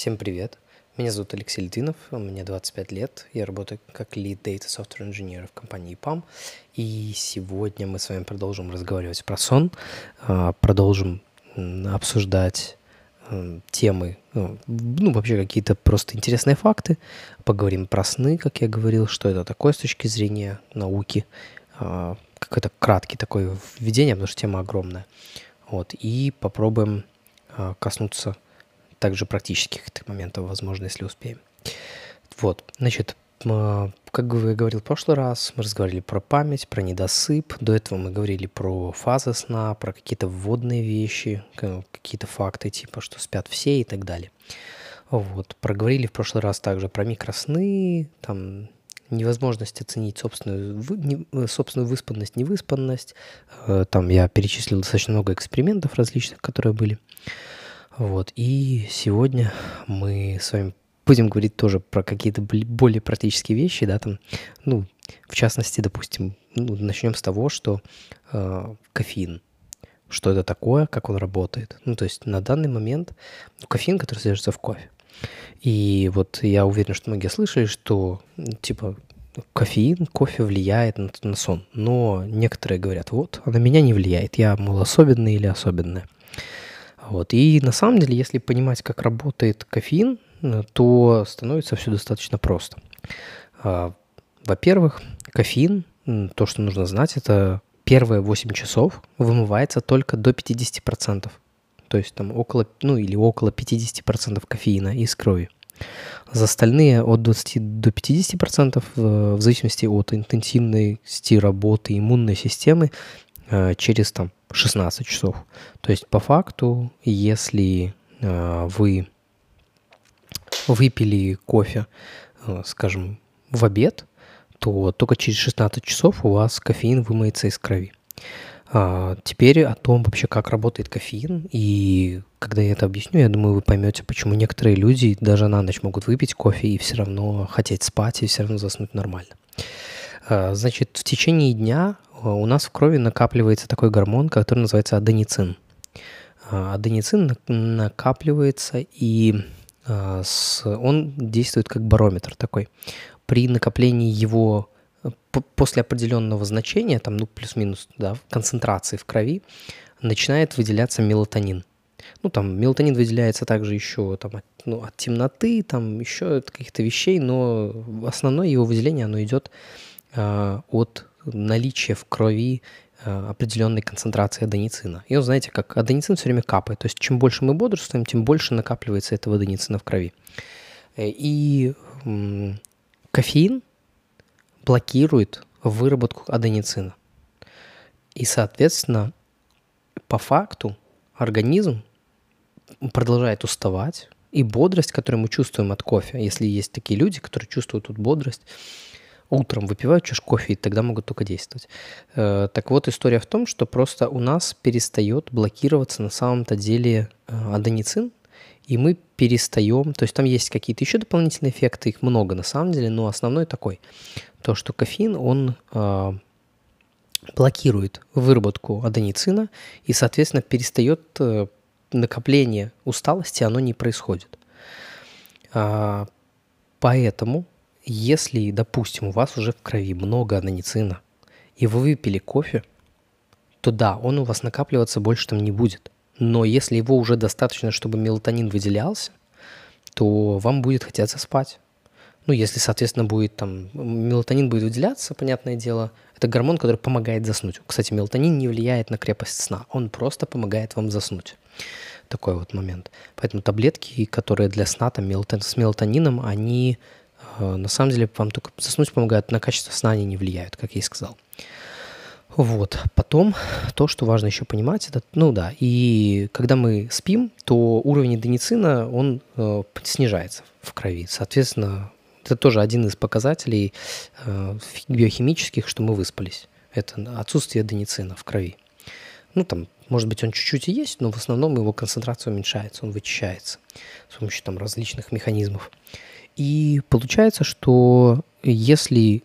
Всем привет. Меня зовут Алексей Литвинов, мне 25 лет, я работаю как Lead Data Software Engineer в компании PAM, и сегодня мы с вами продолжим разговаривать про сон, а, продолжим обсуждать темы, ну, ну, вообще какие-то просто интересные факты, поговорим про сны, как я говорил, что это такое с точки зрения науки, а, какой-то краткий такой введение, потому что тема огромная. Вот, и попробуем а, коснуться также практических моментов, возможно, если успеем. Вот, значит, как я говорил в прошлый раз, мы разговаривали про память, про недосып. До этого мы говорили про фазы сна, про какие-то вводные вещи, какие-то факты, типа, что спят все и так далее. Вот. Проговорили в прошлый раз также про микросны, там невозможность оценить собственную, э, собственную выспанность, невыспанность. Э, там я перечислил достаточно много экспериментов различных, которые были. Вот. И сегодня мы с вами будем говорить тоже про какие-то более практические вещи, да, там, ну, в частности, допустим, ну, начнем с того, что э, кофеин, что это такое, как он работает. Ну, то есть на данный момент ну, кофеин, который содержится в кофе. И вот я уверен, что многие слышали, что, типа, кофеин, кофе влияет на, на сон. Но некоторые говорят, вот, на меня не влияет, я, мол, особенный или особенная. Вот. И на самом деле, если понимать, как работает кофеин, э, то становится все достаточно просто. А, во-первых, кофеин, то, что нужно знать, это первые 8 часов вымывается только до 50%. То есть там около, ну или около 50% кофеина из крови. За остальные от 20 до 50% э, в зависимости от интенсивности работы иммунной системы через там 16 часов. То есть по факту, если э, вы выпили кофе, э, скажем, в обед, то только через 16 часов у вас кофеин вымоется из крови. А теперь о том вообще, как работает кофеин, и когда я это объясню, я думаю, вы поймете, почему некоторые люди даже на ночь могут выпить кофе и все равно хотеть спать, и все равно заснуть нормально. А, значит, в течение дня у нас в крови накапливается такой гормон, который называется аденицин. А, аденицин накапливается, и он действует как барометр такой. При накоплении его после определенного значения, там, ну, плюс-минус, да, концентрации в крови, начинает выделяться мелатонин. Ну, там, мелатонин выделяется также еще там, от, ну, от темноты, там, еще от каких-то вещей, но основное его выделение, оно идет э, от наличия в крови э, определенной концентрации аденицина. И он, знаете, как аденицин все время капает. То есть, чем больше мы бодрствуем, тем больше накапливается этого аденицина в крови. Э, и кофеин блокирует выработку аденицина. И, соответственно, по факту организм продолжает уставать, и бодрость, которую мы чувствуем от кофе, если есть такие люди, которые чувствуют тут бодрость, утром выпивают чашку кофе, и тогда могут только действовать. Э, так вот, история в том, что просто у нас перестает блокироваться на самом-то деле э, аденицин, и мы перестаем, то есть там есть какие-то еще дополнительные эффекты, их много на самом деле, но основной такой, то, что кофеин, он э, блокирует выработку аденицина, и, соответственно, перестает накопление усталости, оно не происходит. А, поэтому, если, допустим, у вас уже в крови много аденицина, и вы выпили кофе, то да, он у вас накапливаться больше там не будет. Но если его уже достаточно, чтобы мелатонин выделялся, то вам будет хотеться спать. Ну, если, соответственно, будет там, мелатонин будет выделяться, понятное дело, это гормон, который помогает заснуть. Кстати, мелатонин не влияет на крепость сна, он просто помогает вам заснуть. Такой вот момент. Поэтому таблетки, которые для сна там, мелатон, с мелатонином, они на самом деле вам только заснуть помогают, на качество сна они не влияют, как я и сказал. Вот. Потом то, что важно еще понимать, это, ну да, и когда мы спим, то уровень аденицина, он э, снижается в крови. Соответственно, это тоже один из показателей э, биохимических, что мы выспались. Это отсутствие аденицина в крови. Ну, там, может быть, он чуть-чуть и есть, но в основном его концентрация уменьшается, он вычищается с помощью там различных механизмов. И получается, что если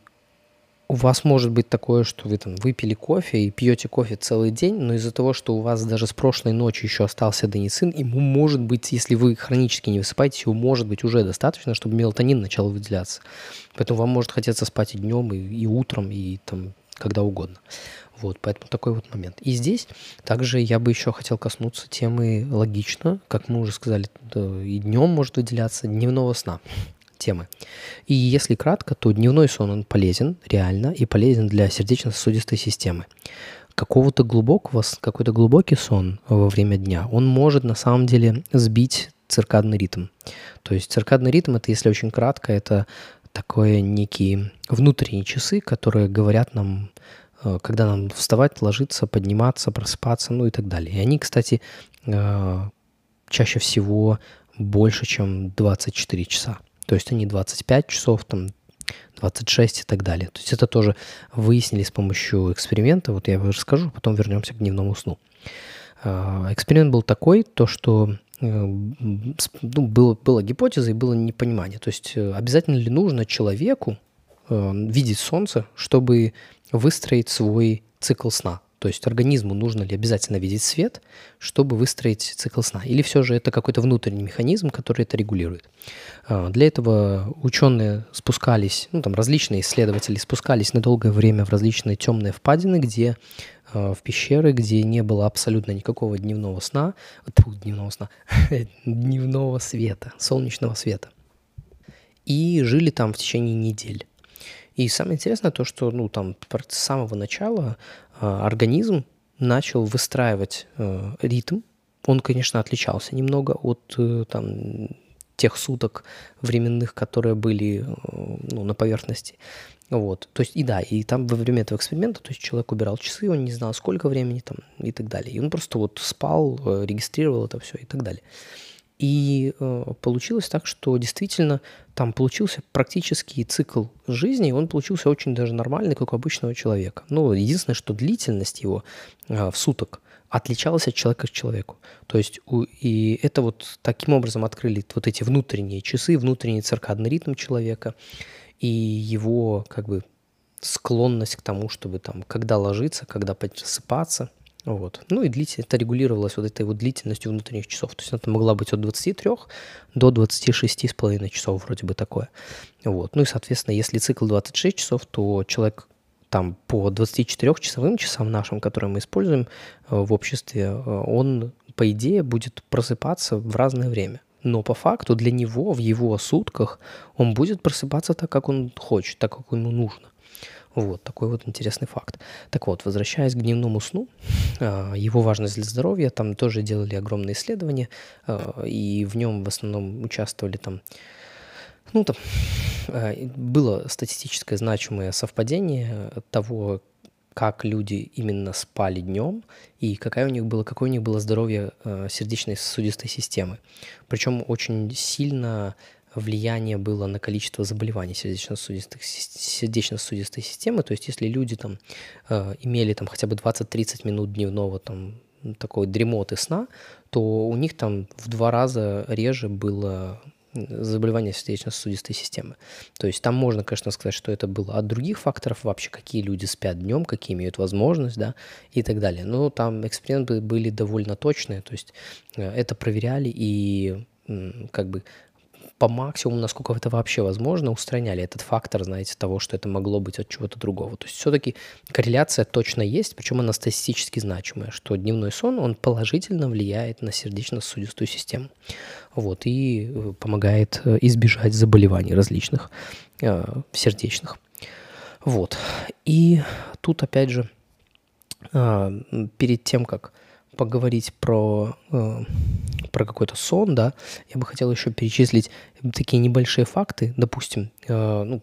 у вас может быть такое, что вы там выпили кофе и пьете кофе целый день, но из-за того, что у вас даже с прошлой ночи еще остался аденисин, ему может быть, если вы хронически не высыпаетесь, его может быть уже достаточно, чтобы мелатонин начал выделяться. Поэтому вам может хотеться спать и днем, и, и утром, и там когда угодно. Вот, поэтому такой вот момент. И здесь также я бы еще хотел коснуться темы логично, как мы уже сказали, и днем может выделяться дневного сна темы. И если кратко, то дневной сон, он полезен реально и полезен для сердечно-сосудистой системы. Какого-то глубокого, какой-то глубокий сон во время дня, он может на самом деле сбить циркадный ритм. То есть циркадный ритм, это если очень кратко, это такое некие внутренние часы, которые говорят нам, когда нам вставать, ложиться, подниматься, просыпаться, ну и так далее. И они, кстати, э, чаще всего больше, чем 24 часа. То есть они 25 часов, там 26 и так далее. То есть это тоже выяснили с помощью эксперимента. Вот я расскажу, потом вернемся к дневному сну. А, эксперимент был такой, то что э, ну, было, была гипотеза и было непонимание. То есть э, обязательно ли нужно человеку э, видеть солнце, чтобы выстроить свой цикл сна? То есть организму нужно ли обязательно видеть свет, чтобы выстроить цикл сна? Или все же это какой-то внутренний механизм, который это регулирует? А, для этого ученые спускались, ну там различные исследователи спускались на долгое время в различные темные впадины, где а, в пещеры, где не было абсолютно никакого дневного сна, тьфу, дневного сна, дневного света, солнечного света. И жили там в течение недель. И самое интересное то, что ну, там с самого начала а, организм начал выстраивать э, ритм. Он, конечно, отличался немного от э, там, тех суток временных, которые были э, ну, на поверхности. Вот. То есть, и да, и там во время этого эксперимента, то есть человек убирал часы, он не знал, сколько времени там и так далее. И он просто вот спал, регистрировал это все и так далее. И э, получилось так, что действительно там получился практический цикл жизни, и он получился очень даже нормальный, как у обычного человека. Ну, единственное, что длительность его э, в суток отличалась от человека к человеку. То есть у, и это вот таким образом открыли вот эти внутренние часы, внутренний циркадный ритм человека и его как бы склонность к тому, чтобы там когда ложиться, когда просыпаться – вот. Ну и длительность, это регулировалось вот этой вот длительностью внутренних часов. То есть это могла быть от 23 до 26,5 часов вроде бы такое. Вот. Ну и, соответственно, если цикл 26 часов, то человек там по 24-часовым часам нашим, которые мы используем э, в обществе, э, он, по идее, будет просыпаться в разное время. Но по факту для него в его сутках он будет просыпаться так, как он хочет, так, как ему нужно. Вот такой вот интересный факт. Так вот, возвращаясь к дневному сну, его важность для здоровья, там тоже делали огромные исследования, а, и в нем в основном участвовали там ну, там а, было статистическое значимое совпадение того, как люди именно спали днем и какая у них было, какое у них было здоровье сердечной сосудистой системы. Причем очень сильно влияние было на количество заболеваний сердечно-сосудистой, сердечно-сосудистой системы. То есть если люди там э, имели там хотя бы 20-30 минут дневного там такой дремоты сна, то у них там в два раза реже было заболевание сердечно-сосудистой системы. То есть там можно, конечно, сказать, что это было от других факторов, вообще какие люди спят днем, какие имеют возможность, да, и так далее. Но там эксперименты были довольно точные, то есть э, это проверяли и как бы по максимуму, насколько это вообще возможно, устраняли этот фактор, знаете, того, что это могло быть от чего-то другого. То есть все-таки корреляция точно есть, причем она статистически значимая, что дневной сон, он положительно влияет на сердечно-сосудистую систему. Вот, и э, помогает э, избежать заболеваний различных э, сердечных. Вот. И тут, опять же, э, перед тем, как поговорить про, э, про какой-то сон, да, я бы хотел еще перечислить такие небольшие факты, допустим, э, ну,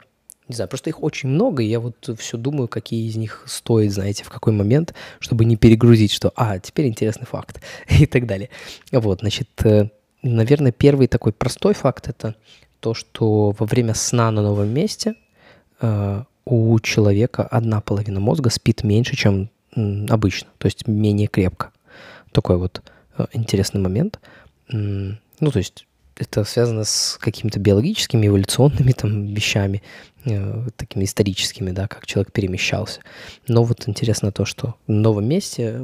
не знаю, просто их очень много, и я вот все думаю, какие из них стоит, знаете, в какой момент, чтобы не перегрузить, что, а, теперь интересный факт и так далее. Вот, значит, э, наверное, первый такой простой факт – это то, что во время сна на новом месте э, у человека одна половина мозга спит меньше, чем обычно, то есть менее крепко такой вот э, интересный момент. Ну, то есть это связано с какими-то биологическими, эволюционными там вещами, э, такими историческими, да, как человек перемещался. Но вот интересно то, что в новом месте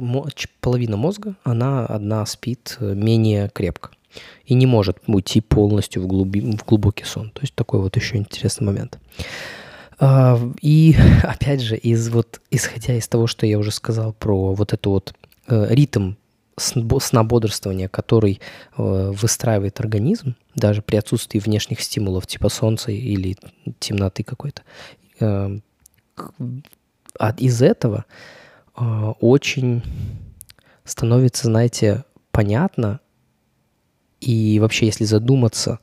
половина мозга, она одна спит э, менее крепко и не может уйти полностью в, глуби, в глубокий сон. То есть такой вот еще интересный момент. А, и опять же, из вот, исходя из того, что я уже сказал про вот эту вот ритм сна бодрствования, который э, выстраивает организм, даже при отсутствии внешних стимулов типа солнца или темноты какой-то, э, из этого очень становится, знаете, понятно, и вообще, если задуматься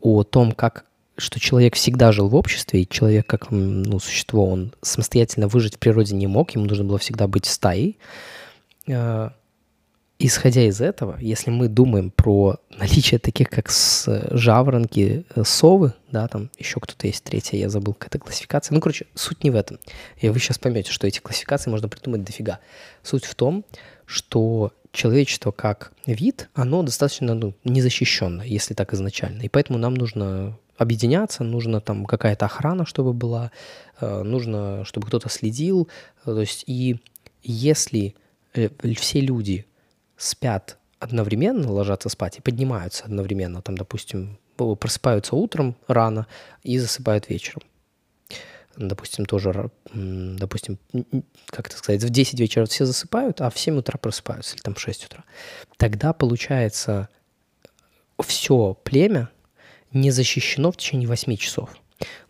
о том, как что человек всегда жил в обществе, и человек как ну, существо, он самостоятельно выжить в природе не мог, ему нужно было всегда быть стаей. Э, исходя из этого, если мы думаем про наличие таких, как с, жаворонки, э, совы, да, там еще кто-то есть третья, я забыл, какая-то классификация. Ну, короче, суть не в этом. И вы сейчас поймете, что эти классификации можно придумать дофига. Суть в том, что человечество как вид, оно достаточно ну, незащищенно, если так изначально. И поэтому нам нужно объединяться, нужно там какая-то охрана, чтобы была, э, нужно, чтобы кто-то следил. То есть и если все люди спят одновременно, ложатся спать и поднимаются одновременно, там, допустим, просыпаются утром рано и засыпают вечером, допустим, тоже, допустим, как это сказать, в 10 вечера все засыпают, а в 7 утра просыпаются, или там в 6 утра, тогда получается все племя не защищено в течение 8 часов.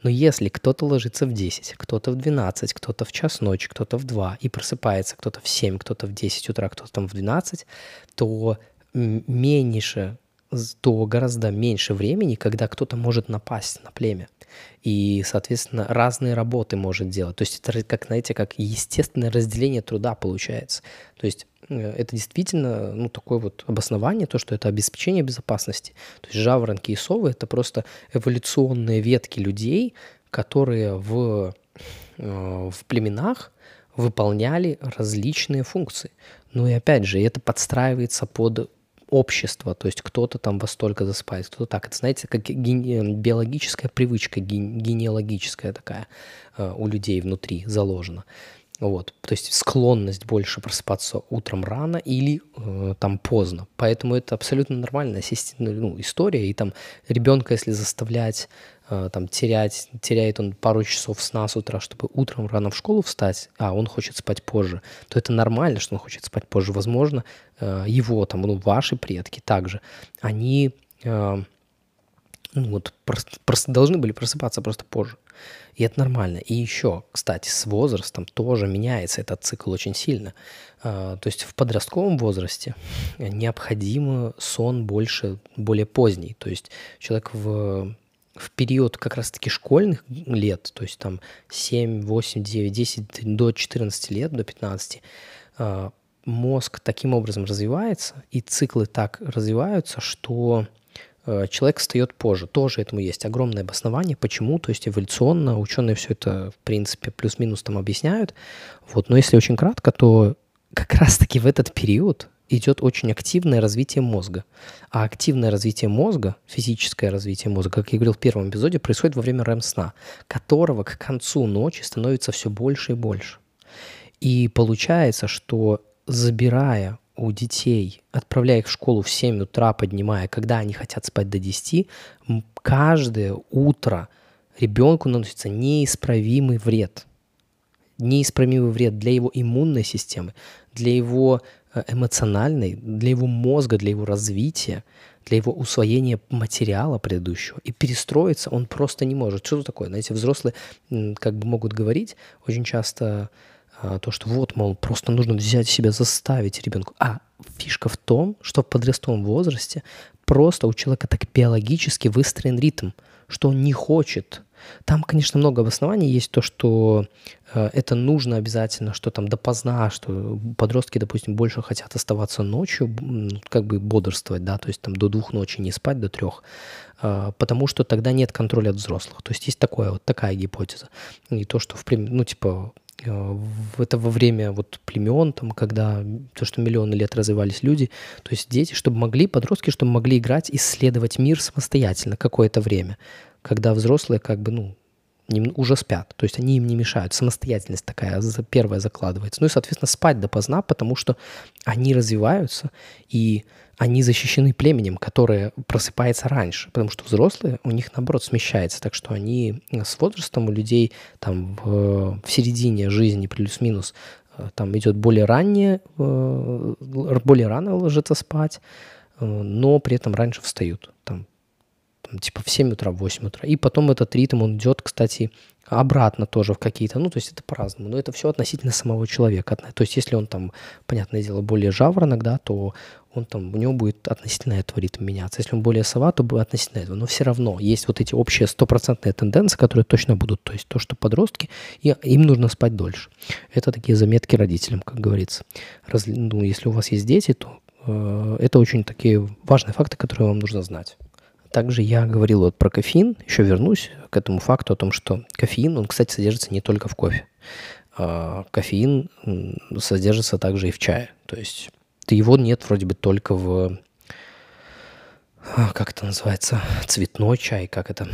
Но если кто-то ложится в 10, кто-то в 12, кто-то в час ночи, кто-то в 2 и просыпается кто-то в 7, кто-то в 10 утра, кто-то там в 12, то меньше, то гораздо меньше времени, когда кто-то может напасть на племя и, соответственно, разные работы может делать. То есть это, как, знаете, как естественное разделение труда получается. То есть это действительно ну, такое вот обоснование, то, что это обеспечение безопасности. То есть жаворонки и совы — это просто эволюционные ветки людей, которые в, э, в племенах выполняли различные функции. Ну и опять же, это подстраивается под общество, то есть кто-то там во столько засыпает, кто-то так. Это, знаете, как ген... биологическая привычка, ген... генеалогическая такая э, у людей внутри заложена. Вот, то есть склонность больше просыпаться утром рано или э, там поздно. Поэтому это абсолютно нормальная ну, история. И там ребенка, если заставлять э, там терять, теряет он пару часов сна с утра, чтобы утром рано в школу встать, а он хочет спать позже, то это нормально, что он хочет спать позже. Возможно, э, его там, ну, ваши предки также, они э, ну, вот просто, просто должны были просыпаться просто позже. И это нормально. И еще, кстати, с возрастом тоже меняется этот цикл очень сильно. А, то есть в подростковом возрасте необходим сон больше, более поздний. То есть человек в в период как раз-таки школьных лет, то есть там 7, 8, 9, 10, до 14 лет, до 15, а, мозг таким образом развивается, и циклы так развиваются, что человек встает позже. Тоже этому есть огромное обоснование. Почему? То есть эволюционно ученые все это, в принципе, плюс-минус там объясняют. Вот. Но если очень кратко, то как раз-таки в этот период идет очень активное развитие мозга. А активное развитие мозга, физическое развитие мозга, как я говорил в первом эпизоде, происходит во время REM-сна, которого к концу ночи становится все больше и больше. И получается, что забирая у детей, отправляя их в школу в 7 утра, поднимая, когда они хотят спать до 10, каждое утро ребенку наносится неисправимый вред. Неисправимый вред для его иммунной системы, для его э, эмоциональной, для его мозга, для его развития, для его усвоения материала предыдущего. И перестроиться он просто не может. Что это такое? Знаете, взрослые как бы могут говорить очень часто то, что вот, мол, просто нужно взять себя, заставить ребенку. А фишка в том, что в подростковом возрасте просто у человека так биологически выстроен ритм, что он не хочет. Там, конечно, много обоснований есть то, что э, это нужно обязательно, что там допоздна, что подростки, допустим, больше хотят оставаться ночью, как бы бодрствовать, да, то есть там до двух ночи не спать, до трех, э, потому что тогда нет контроля от взрослых. То есть есть такое, вот такая гипотеза. И то, что, в, ну, типа, это во время вот племен, там, когда то, что миллионы лет развивались люди, то есть дети, чтобы могли, подростки, чтобы могли играть, исследовать мир самостоятельно какое-то время, когда взрослые как бы, ну, уже спят, то есть они им не мешают. Самостоятельность такая первая закладывается. Ну и, соответственно, спать допоздна, потому что они развиваются, и они защищены племенем, которое просыпается раньше, потому что взрослые, у них, наоборот, смещается, так что они с возрастом у людей там в, в середине жизни плюс-минус э, там идет более раннее, э, более рано ложится спать, э, но при этом раньше встают, там типа в 7 утра, в 8 утра. И потом этот ритм, он идет, кстати, обратно тоже в какие-то, ну, то есть это по-разному, но это все относительно самого человека. То есть если он там, понятное дело, более жаворонок, да, то он там, у него будет относительно этого ритм меняться. Если он более сова, то будет относительно этого. Но все равно есть вот эти общие стопроцентные тенденции, которые точно будут. То есть то, что подростки, и им нужно спать дольше. Это такие заметки родителям, как говорится. Раз, ну, если у вас есть дети, то э, это очень такие важные факты, которые вам нужно знать. Также я говорил вот про кофеин, еще вернусь к этому факту о том, что кофеин, он, кстати, содержится не только в кофе. А кофеин содержится также и в чае. То есть его нет вроде бы только в, а, как это называется, цветной чай, как это,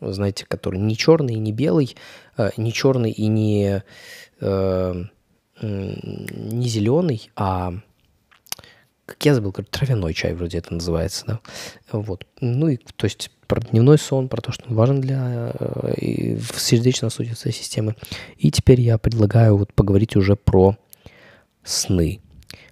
вы знаете, который не черный и не белый, а, не черный и не, не зеленый, а как я забыл, говорю, травяной чай вроде это называется, да, вот, ну и, то есть, про дневной сон, про то, что он важен для э, сердечно-сосудистой системы. И теперь я предлагаю вот поговорить уже про сны.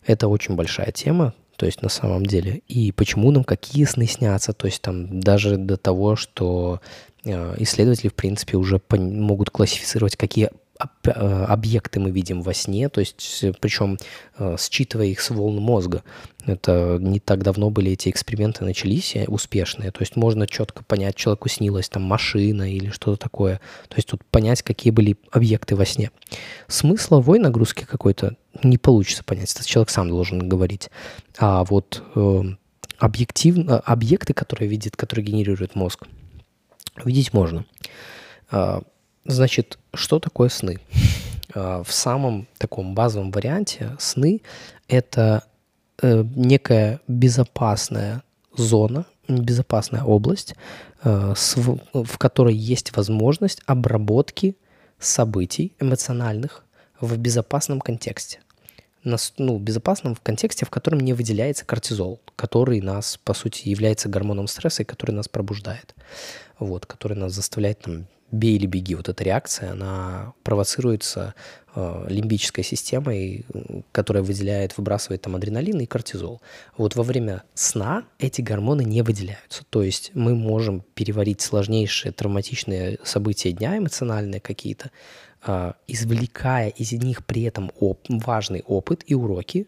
Это очень большая тема, то есть на самом деле. И почему нам какие сны снятся, то есть там даже до того, что э, исследователи, в принципе, уже могут классифицировать, какие объекты мы видим во сне, то есть э, причем э, считывая их с волн мозга. Это не так давно были эти эксперименты начались, успешные. То есть можно четко понять, человеку снилась там машина или что-то такое. То есть тут понять, какие были объекты во сне. Смысловой нагрузки какой-то не получится понять. Это человек сам должен говорить. А вот э, объективно, объекты, которые видит, которые генерирует мозг, видеть можно. Значит, что такое сны? А, в самом таком базовом варианте сны — это э, некая безопасная зона, безопасная область, э, в которой есть возможность обработки событий эмоциональных в безопасном контексте. Ну, безопасном в контексте, в котором не выделяется кортизол, который нас, по сути, является гормоном стресса и который нас пробуждает. Вот, который нас заставляет там, бей или беги, вот эта реакция, она провоцируется э, лимбической системой, которая выделяет, выбрасывает там адреналин и кортизол. Вот во время сна эти гормоны не выделяются. То есть мы можем переварить сложнейшие травматичные события дня, эмоциональные какие-то, э, извлекая из них при этом оп- важный опыт и уроки,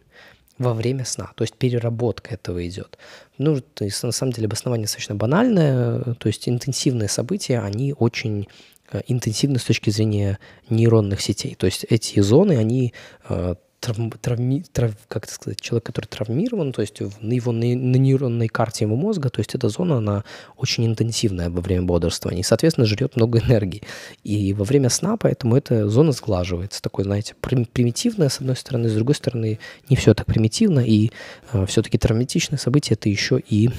во время сна. То есть переработка этого идет. Ну, то есть на самом деле обоснование достаточно банальное. То есть интенсивные события, они очень э, интенсивны с точки зрения нейронных сетей. То есть эти зоны, они э, травм, травми, трав, как это сказать, человек, который травмирован, то есть на его на, на нейронной карте его мозга, то есть эта зона, она очень интенсивная во время бодрствования и, соответственно, жрет много энергии. И во время сна, поэтому эта зона сглаживается. Такой, знаете, примитивная, с одной стороны, с другой стороны, не все так примитивно, и э, все-таки травматичное событие — это еще и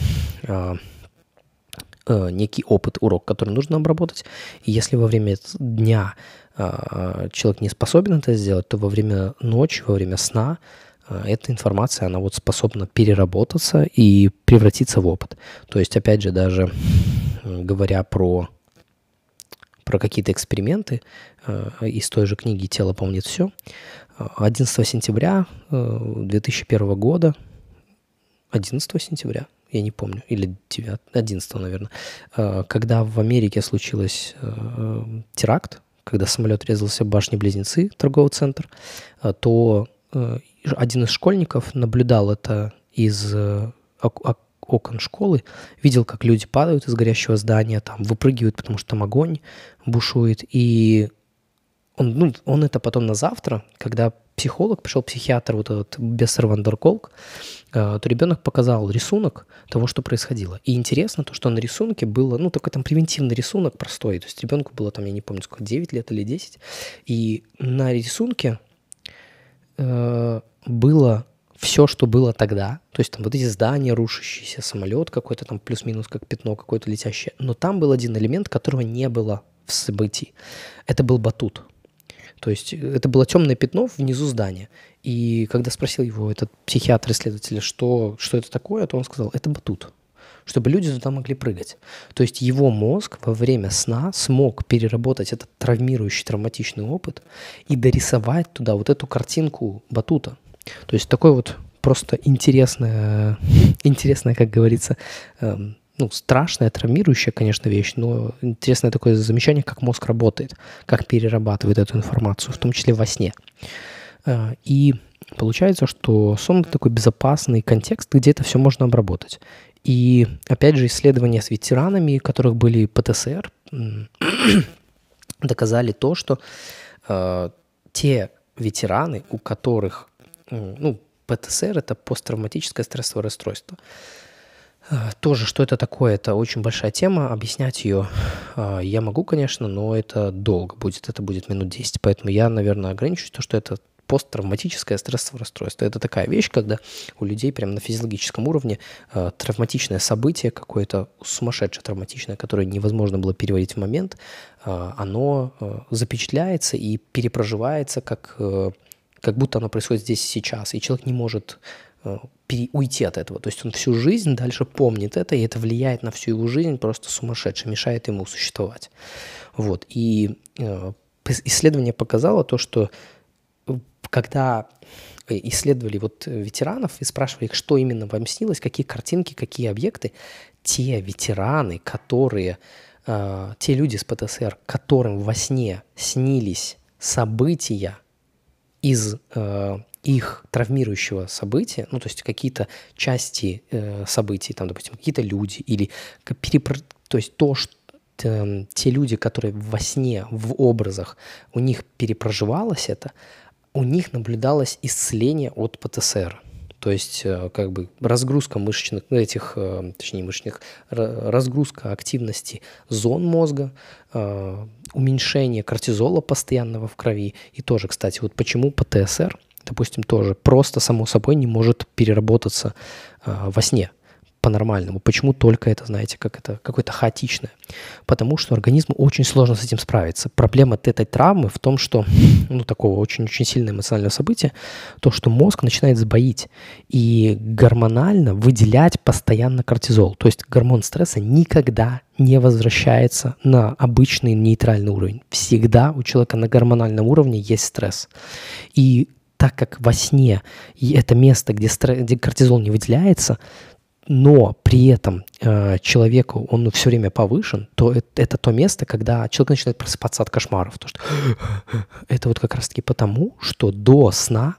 э, э, некий опыт, урок, который нужно обработать. И если во время дня а, человек не способен это сделать, то во время ночи, во время сна а, эта информация, она вот способна переработаться и превратиться в опыт. То есть, опять же, даже говоря про, про какие-то эксперименты из той же книги «Тело помнит все», 11 сентября 2001 года, 11 сентября, я не помню, или 9, 11, наверное, когда в Америке случилось теракт, когда самолет резался в башне-близнецы, торговый центр, э, то э, один из школьников наблюдал это из э, окон школы, видел, как люди падают из горящего здания, там выпрыгивают, потому что там огонь бушует, и он, ну, он это потом на завтра, когда психолог, пришел психиатр, вот этот Бессер Вандерколк, то ребенок показал рисунок того, что происходило. И интересно то, что на рисунке было, ну, такой там превентивный рисунок простой. То есть ребенку было там, я не помню, сколько, 9 лет или 10. И на рисунке э, было все, что было тогда, то есть там вот эти здания рушащиеся, самолет какой-то там плюс-минус как пятно какое-то летящее, но там был один элемент, которого не было в событии. Это был батут. То есть это было темное пятно внизу здания. И когда спросил его этот психиатр-исследователь, что, что это такое, то он сказал, это батут чтобы люди туда могли прыгать. То есть его мозг во время сна смог переработать этот травмирующий, травматичный опыт и дорисовать туда вот эту картинку батута. То есть такой вот просто интересная, интересная, как говорится, эм, ну, страшная, травмирующая, конечно, вещь, но интересное такое замечание, как мозг работает, как перерабатывает эту информацию, в том числе во сне. Э, и получается, что сон — это такой безопасный контекст, где это все можно обработать. И, опять же, исследования с ветеранами, у которых были ПТСР, доказали то, что э, те ветераны, у которых ну, ПТСР – это посттравматическое стрессовое расстройство. А, тоже, что это такое, это очень большая тема, объяснять ее а, я могу, конечно, но это долго будет, это будет минут 10, поэтому я, наверное, ограничусь то, что это посттравматическое стрессовое расстройство. Это такая вещь, когда у людей прямо на физиологическом уровне э, травматичное событие какое-то сумасшедшее травматичное, которое невозможно было переводить в момент, э, оно э, запечатляется и перепроживается как э, как будто оно происходит здесь и сейчас, и человек не может уйти от этого. То есть он всю жизнь дальше помнит это, и это влияет на всю его жизнь просто сумасшедше, мешает ему существовать. Вот. И э, исследование показало то, что э, когда исследовали вот ветеранов и спрашивали их, что именно вам снилось, какие картинки, какие объекты, те ветераны, которые, э, те люди с ПТСР, которым во сне снились события, из э, их травмирующего события, ну, то есть какие-то части э, событий, там, допустим, какие-то люди, или перепро... то есть то, что э, те люди, которые во сне, в образах, у них перепроживалось это, у них наблюдалось исцеление от ПТСР. То есть э, как бы разгрузка мышечных, ну, этих, э, точнее мышечных, разгрузка активности зон мозга, э, уменьшение кортизола постоянного в крови. И тоже, кстати, вот почему ПТСР, допустим, тоже просто само собой не может переработаться во сне по-нормальному. Почему только это, знаете, как это какое-то хаотичное? Потому что организму очень сложно с этим справиться. Проблема этой травмы в том, что, ну, такого очень-очень сильного эмоционального события, то, что мозг начинает сбоить и гормонально выделять постоянно кортизол. То есть гормон стресса никогда не возвращается на обычный нейтральный уровень. Всегда у человека на гормональном уровне есть стресс. И так как во сне и это место, где, стресс, где кортизол не выделяется, но при этом э, человеку он все время повышен, то это, это то место, когда человек начинает просыпаться от кошмаров. То, что это вот как раз-таки потому, что до сна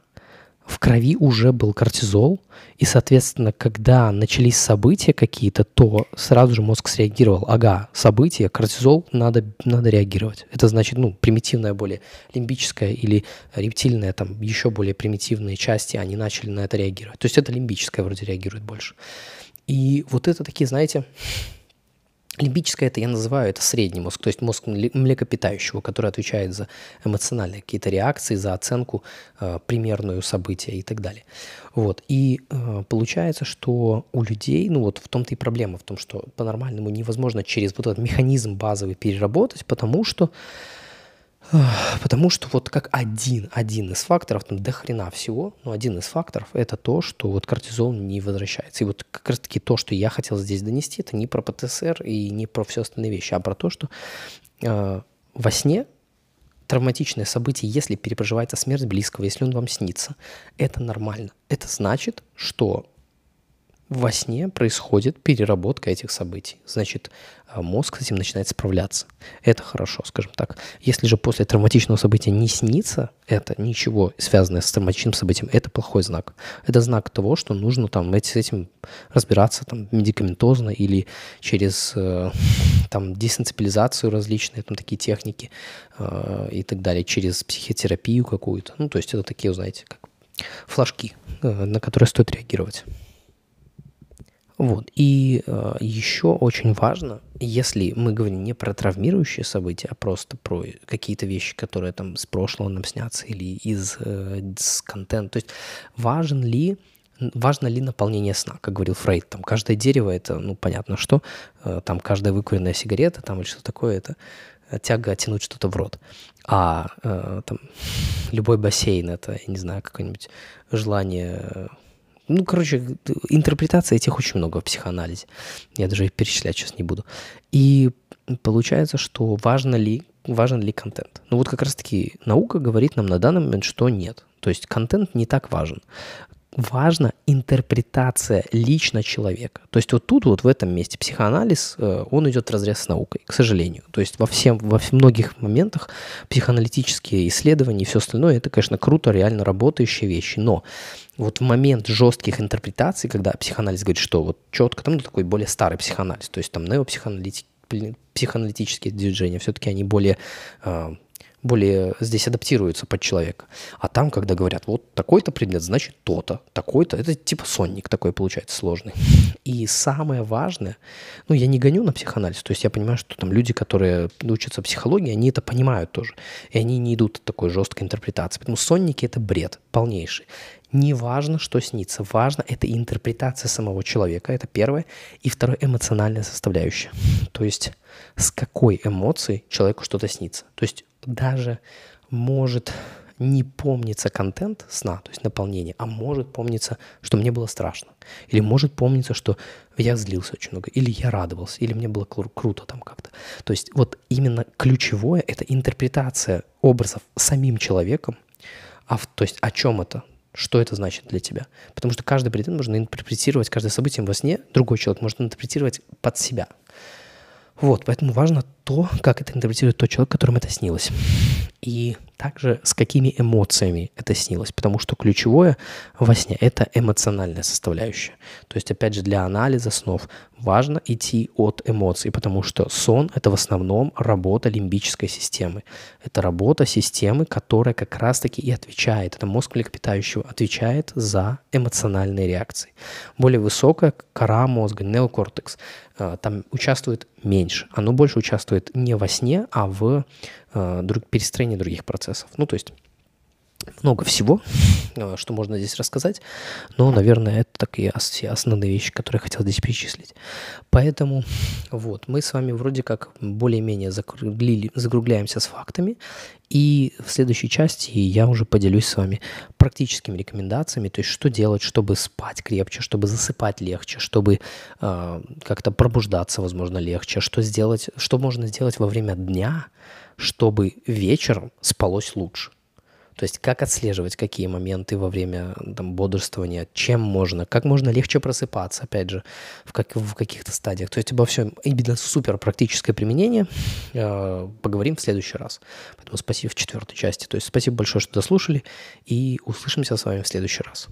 в крови уже был кортизол, и, соответственно, когда начались события какие-то, то сразу же мозг среагировал. Ага, события, кортизол, надо, надо реагировать. Это значит, ну, примитивная более лимбическая или рептильная, там, еще более примитивные части, они начали на это реагировать. То есть это лимбическая вроде реагирует больше. И вот это такие, знаете, лимбическое это я называю это средний мозг, то есть мозг млекопитающего, который отвечает за эмоциональные какие-то реакции, за оценку э, примерную события и так далее. Вот. И э, получается, что у людей, ну вот в том-то и проблема, в том, что по-нормальному невозможно через вот этот механизм базовый переработать, потому что Потому что вот как один, один из факторов, там до хрена всего, но один из факторов это то, что вот кортизол не возвращается. И вот как раз таки то, что я хотел здесь донести, это не про ПТСР и не про все остальные вещи, а про то, что э, во сне травматичное событие, если перепроживается смерть близкого, если он вам снится, это нормально. Это значит, что во сне происходит переработка этих событий. Значит, а, мозг с этим начинает справляться. Это хорошо, скажем так. Если же после травматичного события не снится это, ничего связанное с травматичным событием, это плохой знак. Это знак того, что нужно там с этим разбираться там, медикаментозно или через э, там, десенсибилизацию различные, там такие техники э, и так далее, через психотерапию какую-то. Ну, то есть это такие, знаете, как флажки, э, на которые стоит реагировать. Вот. И э, еще очень важно, если мы говорим не про травмирующие события, а просто про какие-то вещи, которые там с прошлого нам снятся или из, э, контента, то есть важен ли важно ли наполнение сна, как говорил Фрейд, там каждое дерево это, ну, понятно что, э, там каждая выкуренная сигарета, там или что такое, это тяга тянуть что-то в рот. А э, там любой бассейн это, я не знаю, какое-нибудь желание ну, короче, интерпретаций этих очень много в психоанализе. Я даже их перечислять сейчас не буду. И получается, что важно ли, важен ли контент. Ну вот как раз-таки наука говорит нам на данный момент, что нет. То есть контент не так важен важна интерпретация лично человека. То есть вот тут, вот в этом месте психоанализ, э, он идет в разрез с наукой, к сожалению. То есть во, всем, во многих моментах психоаналитические исследования и все остальное, это, конечно, круто, реально работающие вещи. Но вот в момент жестких интерпретаций, когда психоанализ говорит, что вот четко, там ну, такой более старый психоанализ, то есть там неопсихоаналитики, психоаналитические движения, все-таки они более э, более здесь адаптируются под человека. А там, когда говорят, вот такой-то предмет, значит то-то, такой-то, это типа сонник такой получается сложный. И самое важное, ну, я не гоню на психоанализ, то есть я понимаю, что там люди, которые учатся психологии, они это понимают тоже. И они не идут от такой жесткой интерпретации. Поэтому сонники — это бред полнейший. Не важно, что снится, важно это интерпретация самого человека, это первое. И второе, эмоциональная составляющая. То есть с какой эмоцией человеку что-то снится. То есть даже может не помниться контент сна, то есть наполнение, а может помниться, что мне было страшно. Или может помниться, что я злился очень много, или я радовался, или мне было кру- круто там как-то. То есть вот именно ключевое — это интерпретация образов самим человеком, а в, то есть о чем это, что это значит для тебя. Потому что каждый предмет можно интерпретировать, каждое событие во сне другой человек может интерпретировать под себя. Вот, поэтому важно то, как это интерпретирует тот человек, которому это снилось. И также с какими эмоциями это снилось, потому что ключевое во сне – это эмоциональная составляющая. То есть, опять же, для анализа снов важно идти от эмоций, потому что сон – это в основном работа лимбической системы. Это работа системы, которая как раз-таки и отвечает, это мозг млекопитающего, отвечает за эмоциональные реакции. Более высокая кора мозга, неокортекс, э, там участвует меньше. Оно больше участвует не во сне, а в э, друг, перестроении других процессов. Ну, то есть много всего, э, что можно здесь рассказать, но, наверное, это такие все основные вещи, которые я хотел здесь перечислить. Поэтому вот, мы с вами вроде как более-менее закругляемся с фактами, и в следующей части я уже поделюсь с вами практическими рекомендациями, то есть что делать, чтобы спать крепче, чтобы засыпать легче, чтобы э, как-то пробуждаться, возможно, легче, что сделать, что можно сделать во время дня, чтобы вечером спалось лучше. То есть как отслеживать какие моменты во время там, бодрствования, чем можно, как можно легче просыпаться, опять же, в, как, в каких-то стадиях. То есть обо всем именно супер практическое применение э, поговорим в следующий раз. Поэтому спасибо в четвертой части. То есть спасибо большое, что дослушали, и услышимся с вами в следующий раз.